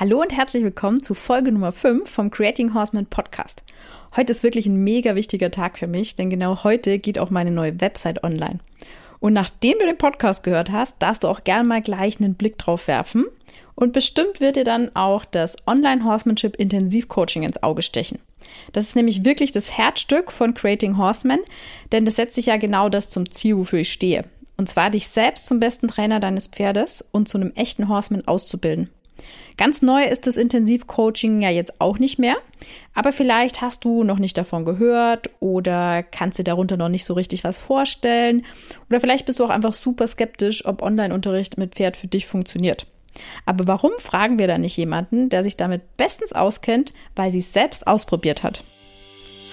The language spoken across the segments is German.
Hallo und herzlich willkommen zu Folge Nummer 5 vom Creating Horseman Podcast. Heute ist wirklich ein mega wichtiger Tag für mich, denn genau heute geht auch meine neue Website online. Und nachdem du den Podcast gehört hast, darfst du auch gerne mal gleich einen Blick drauf werfen. Und bestimmt wird dir dann auch das Online Horsemanship Intensiv Coaching ins Auge stechen. Das ist nämlich wirklich das Herzstück von Creating Horseman, denn das setzt sich ja genau das zum Ziel, wofür ich stehe. Und zwar dich selbst zum besten Trainer deines Pferdes und zu einem echten Horseman auszubilden. Ganz neu ist das Intensivcoaching ja jetzt auch nicht mehr, aber vielleicht hast du noch nicht davon gehört oder kannst dir darunter noch nicht so richtig was vorstellen oder vielleicht bist du auch einfach super skeptisch, ob Online-Unterricht mit Pferd für dich funktioniert. Aber warum fragen wir da nicht jemanden, der sich damit bestens auskennt, weil sie es selbst ausprobiert hat?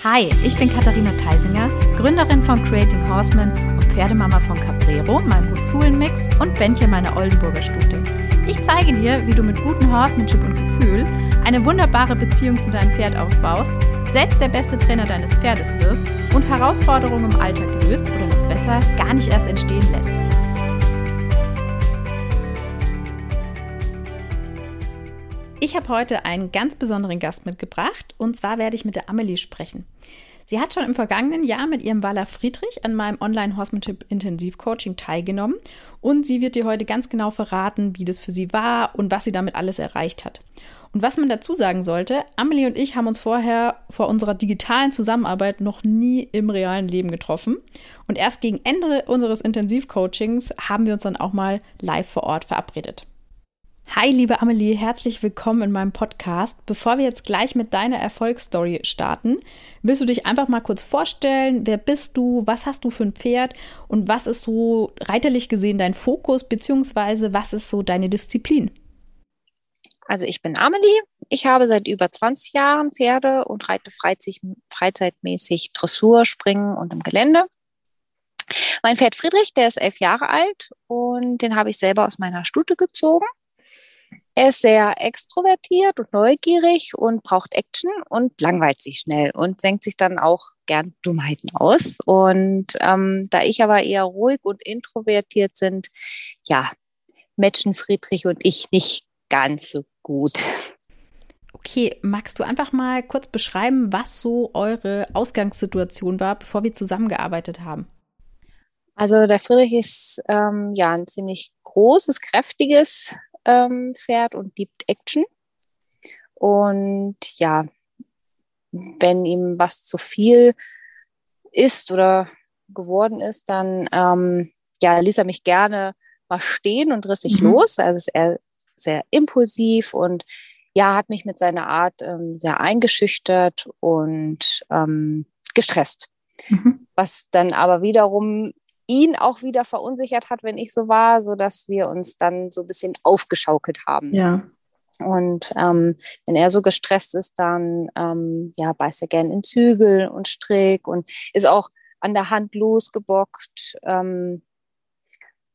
Hi, ich bin Katharina Theisinger, Gründerin von Creating Horseman und Pferdemama von Caprero, meinem Huzulen-Mix und Bändchen meiner Oldenburger Stute. Ich zeige dir, wie du mit gutem Horsemanship und Gefühl eine wunderbare Beziehung zu deinem Pferd aufbaust, selbst der beste Trainer deines Pferdes wirst und Herausforderungen im Alltag löst oder noch besser gar nicht erst entstehen lässt. Ich habe heute einen ganz besonderen Gast mitgebracht und zwar werde ich mit der Amelie sprechen. Sie hat schon im vergangenen Jahr mit ihrem Waller Friedrich an meinem Online-Horsemanship Intensiv Coaching teilgenommen und sie wird dir heute ganz genau verraten, wie das für sie war und was sie damit alles erreicht hat. Und was man dazu sagen sollte, Amelie und ich haben uns vorher vor unserer digitalen Zusammenarbeit noch nie im realen Leben getroffen. Und erst gegen Ende unseres Intensivcoachings haben wir uns dann auch mal live vor Ort verabredet. Hi, liebe Amelie, herzlich willkommen in meinem Podcast. Bevor wir jetzt gleich mit deiner Erfolgsstory starten, willst du dich einfach mal kurz vorstellen? Wer bist du? Was hast du für ein Pferd? Und was ist so reiterlich gesehen dein Fokus? Beziehungsweise was ist so deine Disziplin? Also ich bin Amelie. Ich habe seit über 20 Jahren Pferde und reite freizeitmäßig Dressur, Springen und im Gelände. Mein Pferd Friedrich, der ist elf Jahre alt und den habe ich selber aus meiner Stute gezogen. Er ist sehr extrovertiert und neugierig und braucht Action und langweilt sich schnell und senkt sich dann auch gern Dummheiten aus. Und ähm, da ich aber eher ruhig und introvertiert sind, ja, matchen Friedrich und ich nicht ganz so gut. Okay, magst du einfach mal kurz beschreiben, was so eure Ausgangssituation war, bevor wir zusammengearbeitet haben? Also der Friedrich ist ähm, ja ein ziemlich großes, kräftiges ähm, fährt und liebt Action. Und ja, wenn ihm was zu viel ist oder geworden ist, dann ähm, ja, ließ er mich gerne mal stehen und riss sich mhm. los. Also ist er sehr impulsiv und ja, hat mich mit seiner Art ähm, sehr eingeschüchtert und ähm, gestresst. Mhm. Was dann aber wiederum ihn auch wieder verunsichert hat, wenn ich so war, so dass wir uns dann so ein bisschen aufgeschaukelt haben. Ja. Und ähm, wenn er so gestresst ist, dann ähm, ja, beißt er gern in Zügel und Strick und ist auch an der Hand losgebockt. Ähm,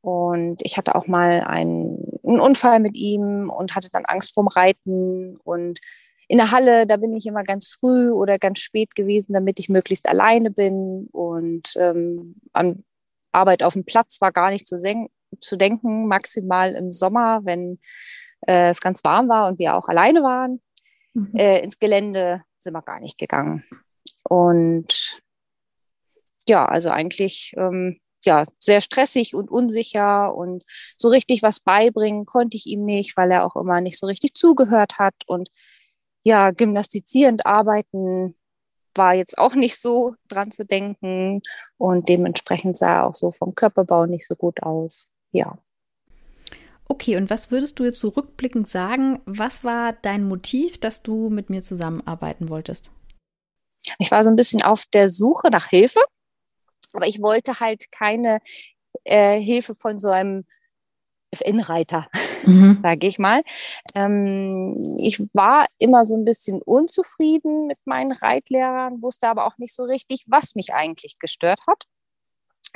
und ich hatte auch mal einen, einen, Unfall mit ihm und hatte dann Angst vorm Reiten. Und in der Halle, da bin ich immer ganz früh oder ganz spät gewesen, damit ich möglichst alleine bin. Und ähm, am Arbeit auf dem Platz war gar nicht zu, zu denken, maximal im Sommer, wenn äh, es ganz warm war und wir auch alleine waren. Mhm. Äh, ins Gelände sind wir gar nicht gegangen. Und ja, also eigentlich ähm, ja, sehr stressig und unsicher und so richtig was beibringen konnte ich ihm nicht, weil er auch immer nicht so richtig zugehört hat und ja, gymnastizierend arbeiten war jetzt auch nicht so dran zu denken und dementsprechend sah er auch so vom Körperbau nicht so gut aus. Ja. Okay, und was würdest du jetzt so rückblickend sagen? Was war dein Motiv, dass du mit mir zusammenarbeiten wolltest? Ich war so ein bisschen auf der Suche nach Hilfe, aber ich wollte halt keine äh, Hilfe von so einem FN-Reiter, mhm. sage ich mal. Ähm, ich war immer so ein bisschen unzufrieden mit meinen Reitlehrern, wusste aber auch nicht so richtig, was mich eigentlich gestört hat.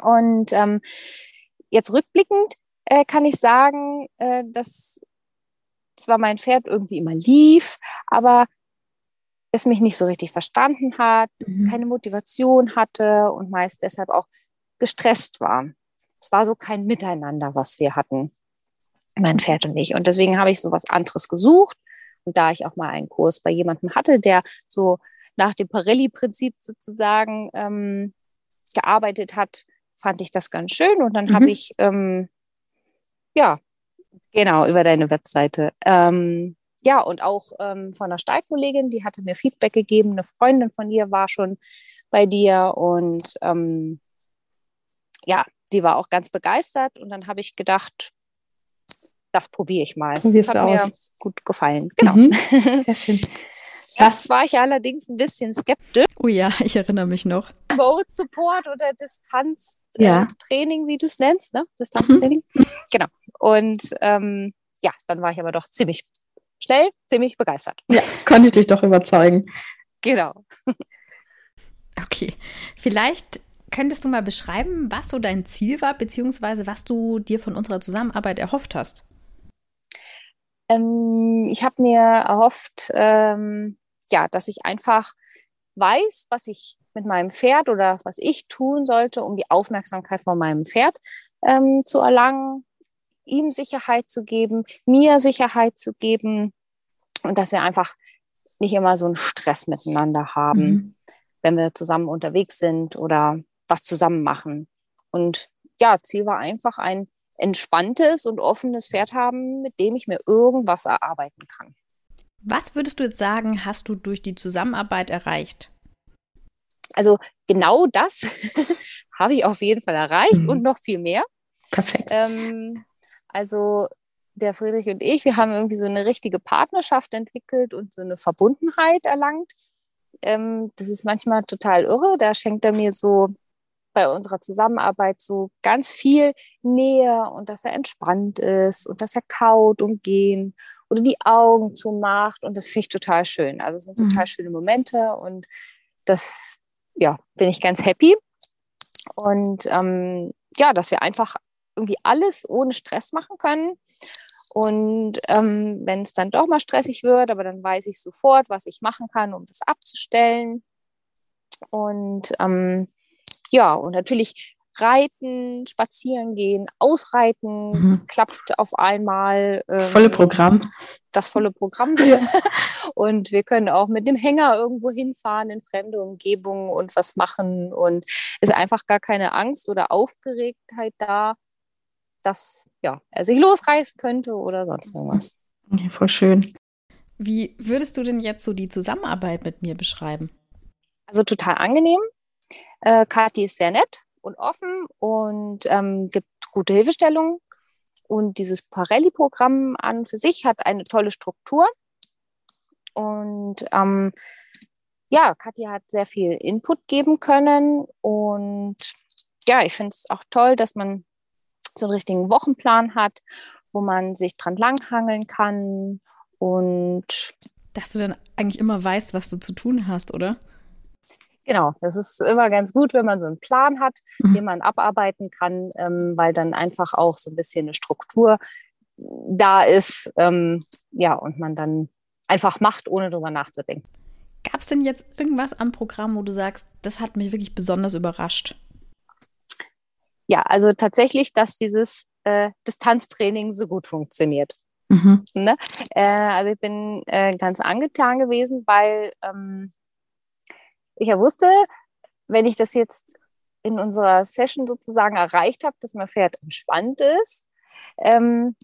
Und ähm, jetzt rückblickend äh, kann ich sagen, äh, dass zwar mein Pferd irgendwie immer lief, aber es mich nicht so richtig verstanden hat, mhm. keine Motivation hatte und meist deshalb auch gestresst war. Es war so kein Miteinander, was wir hatten mein Pferd und ich. Und deswegen habe ich so was anderes gesucht Und da ich auch mal einen Kurs bei jemandem hatte, der so nach dem Parelli-Prinzip sozusagen ähm, gearbeitet hat, fand ich das ganz schön. Und dann mhm. habe ich, ähm, ja, genau, über deine Webseite. Ähm, ja, und auch ähm, von einer Steigkollegin, die hatte mir Feedback gegeben. Eine Freundin von ihr war schon bei dir und ähm, ja, die war auch ganz begeistert. Und dann habe ich gedacht, das probiere ich mal. Probier's das hat aus. mir gut gefallen. Genau. Mhm. Sehr schön. Das war ich allerdings ein bisschen skeptisch. Oh ja, ich erinnere mich noch. Remote Support oder Distanztraining, Ja. äh, wie du es nennst, ne? Distanztraining. Genau. Und ähm, ja, dann war ich aber doch ziemlich schnell, ziemlich begeistert. Ja, konnte ich dich doch überzeugen. Genau. Okay, vielleicht könntest du mal beschreiben, was so dein Ziel war, beziehungsweise was du dir von unserer Zusammenarbeit erhofft hast. Ähm, ich habe mir erhofft, ähm, ja, dass ich einfach weiß, was ich mit meinem Pferd oder was ich tun sollte, um die Aufmerksamkeit von meinem Pferd ähm, zu erlangen, ihm Sicherheit zu geben, mir Sicherheit zu geben und dass wir einfach nicht immer so einen Stress miteinander haben, Mhm. wenn wir zusammen unterwegs sind oder was zusammen machen. Und ja, Ziel war einfach ein entspanntes und offenes Pferd haben, mit dem ich mir irgendwas erarbeiten kann. Was würdest du jetzt sagen, hast du durch die Zusammenarbeit erreicht? Also genau das habe ich auf jeden Fall erreicht Mhm. und noch viel mehr. Perfekt. Ähm, also der Friedrich und ich, wir haben irgendwie so eine richtige Partnerschaft entwickelt und so eine Verbundenheit erlangt. Ähm, das ist manchmal total irre. Da schenkt er mir so bei unserer Zusammenarbeit so ganz viel Nähe und dass er entspannt ist und dass er kaut und gehen oder die Augen zumacht. Und das finde ich total schön. Also es sind Mhm. total schöne Momente und das, ja, bin ich ganz happy. Und ähm, ja, dass wir einfach irgendwie alles ohne Stress machen können. Und ähm, wenn es dann doch mal stressig wird, aber dann weiß ich sofort, was ich machen kann, um das abzustellen. Und ähm, ja, und natürlich reiten, spazieren gehen, ausreiten, Mhm. klappt auf einmal. Das ähm, volle Programm. das volle Programm. Ja. Und wir können auch mit dem Hänger irgendwo hinfahren in fremde Umgebungen und was machen. Und ist einfach gar keine Angst oder Aufgeregtheit da, dass ja, er sich losreißen könnte oder sonst irgendwas. Ja, voll schön. Wie würdest du denn jetzt so die Zusammenarbeit mit mir beschreiben? Also total angenehm. Äh, Kathi ist sehr nett und offen und ähm, gibt gute Hilfestellungen. Und dieses Parelli-Programm an für sich hat eine tolle Struktur. Und ähm, ja, Katja hat sehr viel Input geben können. Und ja, ich finde es auch toll, dass man so einen richtigen Wochenplan hat, wo man sich dran langhangeln kann. Und Dass du dann eigentlich immer weißt, was du zu tun hast, oder? Genau, das ist immer ganz gut, wenn man so einen Plan hat, Mhm. den man abarbeiten kann, ähm, weil dann einfach auch so ein bisschen eine Struktur da ist, ähm, ja, und man dann einfach macht, ohne drüber nachzudenken. Gab es denn jetzt irgendwas am Programm, wo du sagst, das hat mich wirklich besonders überrascht? Ja, also tatsächlich, dass dieses äh, Distanztraining so gut funktioniert. Mhm. Ne? Äh, also ich bin äh, ganz angetan gewesen, weil ähm, ich ja wusste, wenn ich das jetzt in unserer Session sozusagen erreicht habe, dass mein Pferd entspannt ist, ähm,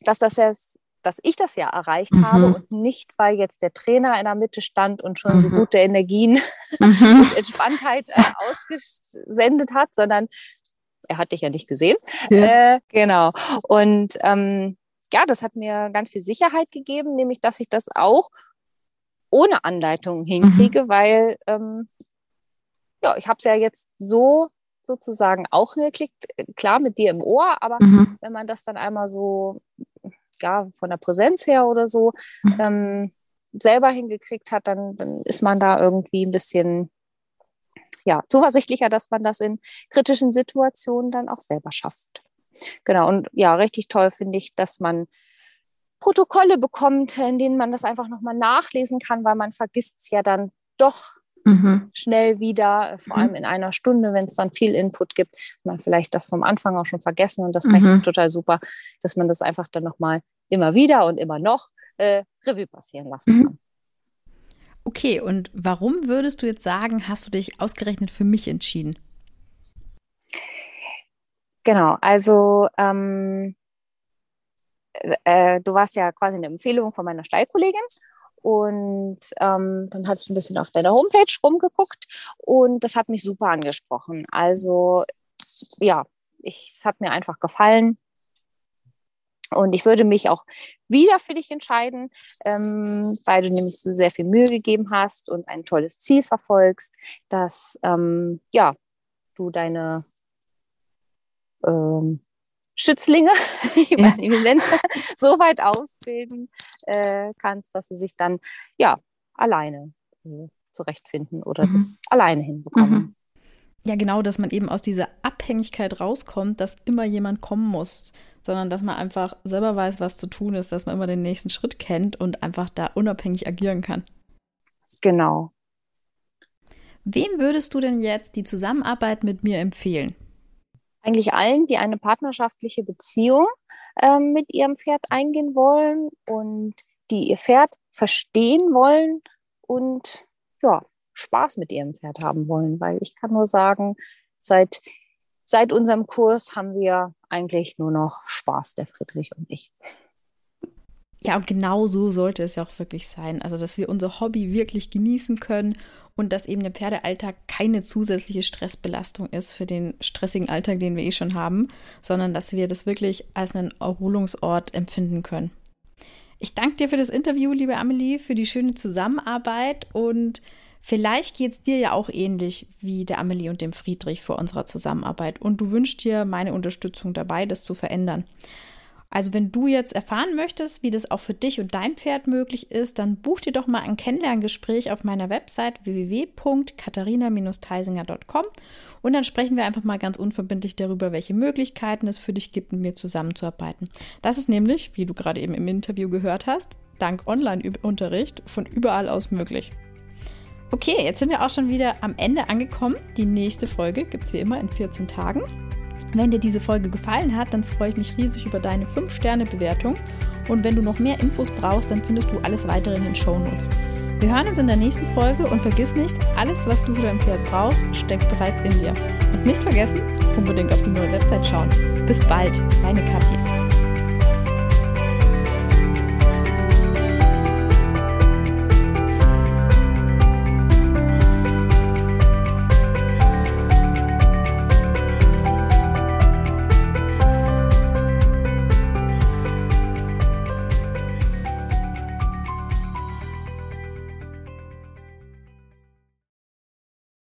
dass das jetzt, dass ich das ja erreicht Mhm. habe und nicht, weil jetzt der Trainer in der Mitte stand und schon so Mhm. gute Energien Mhm. und Entspanntheit äh, ausgesendet hat, sondern er hat dich ja nicht gesehen. Ja. Äh, genau. Und ähm, ja, das hat mir ganz viel Sicherheit gegeben, nämlich dass ich das auch ohne Anleitung hinkriege, weil ähm, ja, ich habe es ja jetzt so sozusagen auch hingeklickt, äh, klar mit dir im Ohr, aber Mhm. wenn man das dann einmal so, ja, von der Präsenz her oder so Mhm. ähm, selber hingekriegt hat, dann, dann ist man da irgendwie ein bisschen ja, zuversichtlicher, dass man das in kritischen Situationen dann auch selber schafft. Genau, und ja, richtig toll finde ich, dass man Protokolle bekommt, in denen man das einfach nochmal nachlesen kann, weil man vergisst es ja dann doch Mhm. schnell wieder, äh, vor Mhm. allem in einer Stunde, wenn es dann viel Input gibt, man vielleicht das vom Anfang auch schon vergessen und das Mhm. rechnet total super, dass man das einfach dann nochmal immer wieder und immer noch äh, Revue passieren lassen mhm. kann. Okay, und warum würdest du jetzt sagen, hast du dich ausgerechnet für mich entschieden? Genau, also ähm, äh, du warst ja quasi eine Empfehlung von meiner Stallkollegin und ähm, dann hatte ich ein bisschen auf deiner Homepage rumgeguckt und das hat mich super angesprochen. Also ja, ich, es hat mir einfach gefallen. Und ich würde mich auch wieder für dich entscheiden, ähm, weil du nämlich so sehr viel Mühe gegeben hast und ein tolles Ziel verfolgst, dass ähm, ja, du deine ähm, Schützlinge, ich ja. weiß nicht, wie nennen, so weit ausbilden äh, kannst, dass sie sich dann ja alleine äh, zurechtfinden oder mhm. das alleine hinbekommen. Mhm. Ja, genau, dass man eben aus dieser Abhängigkeit rauskommt, dass immer jemand kommen muss, sondern dass man einfach selber weiß, was zu tun ist, dass man immer den nächsten Schritt kennt und einfach da unabhängig agieren kann. Genau. Wem würdest du denn jetzt die Zusammenarbeit mit mir empfehlen? Eigentlich allen, die eine partnerschaftliche Beziehung äh, mit ihrem Pferd eingehen wollen und die ihr Pferd verstehen wollen und ja, Spaß mit ihrem Pferd haben wollen, weil ich kann nur sagen, seit, seit unserem Kurs haben wir eigentlich nur noch Spaß, der Friedrich und ich. Ja, und genau so sollte es ja auch wirklich sein. Also, dass wir unser Hobby wirklich genießen können und dass eben der Pferdealltag keine zusätzliche Stressbelastung ist für den stressigen Alltag, den wir eh schon haben, sondern dass wir das wirklich als einen Erholungsort empfinden können. Ich danke dir für das Interview, liebe Amelie, für die schöne Zusammenarbeit und Vielleicht geht es dir ja auch ähnlich wie der Amelie und dem Friedrich vor unserer Zusammenarbeit und du wünschst dir meine Unterstützung dabei, das zu verändern. Also wenn du jetzt erfahren möchtest, wie das auch für dich und dein Pferd möglich ist, dann buch dir doch mal ein Kennenlerngespräch auf meiner Website www.katharina-theisinger.com und dann sprechen wir einfach mal ganz unverbindlich darüber, welche Möglichkeiten es für dich gibt, mit mir zusammenzuarbeiten. Das ist nämlich, wie du gerade eben im Interview gehört hast, dank Online-Unterricht von überall aus möglich. Okay, jetzt sind wir auch schon wieder am Ende angekommen. Die nächste Folge gibt es wie immer in 14 Tagen. Wenn dir diese Folge gefallen hat, dann freue ich mich riesig über deine 5-Sterne-Bewertung. Und wenn du noch mehr Infos brauchst, dann findest du alles weitere in den Show Notes. Wir hören uns in der nächsten Folge und vergiss nicht, alles, was du für dein Pferd brauchst, steckt bereits in dir. Und nicht vergessen, unbedingt auf die neue Website schauen. Bis bald, deine Katja.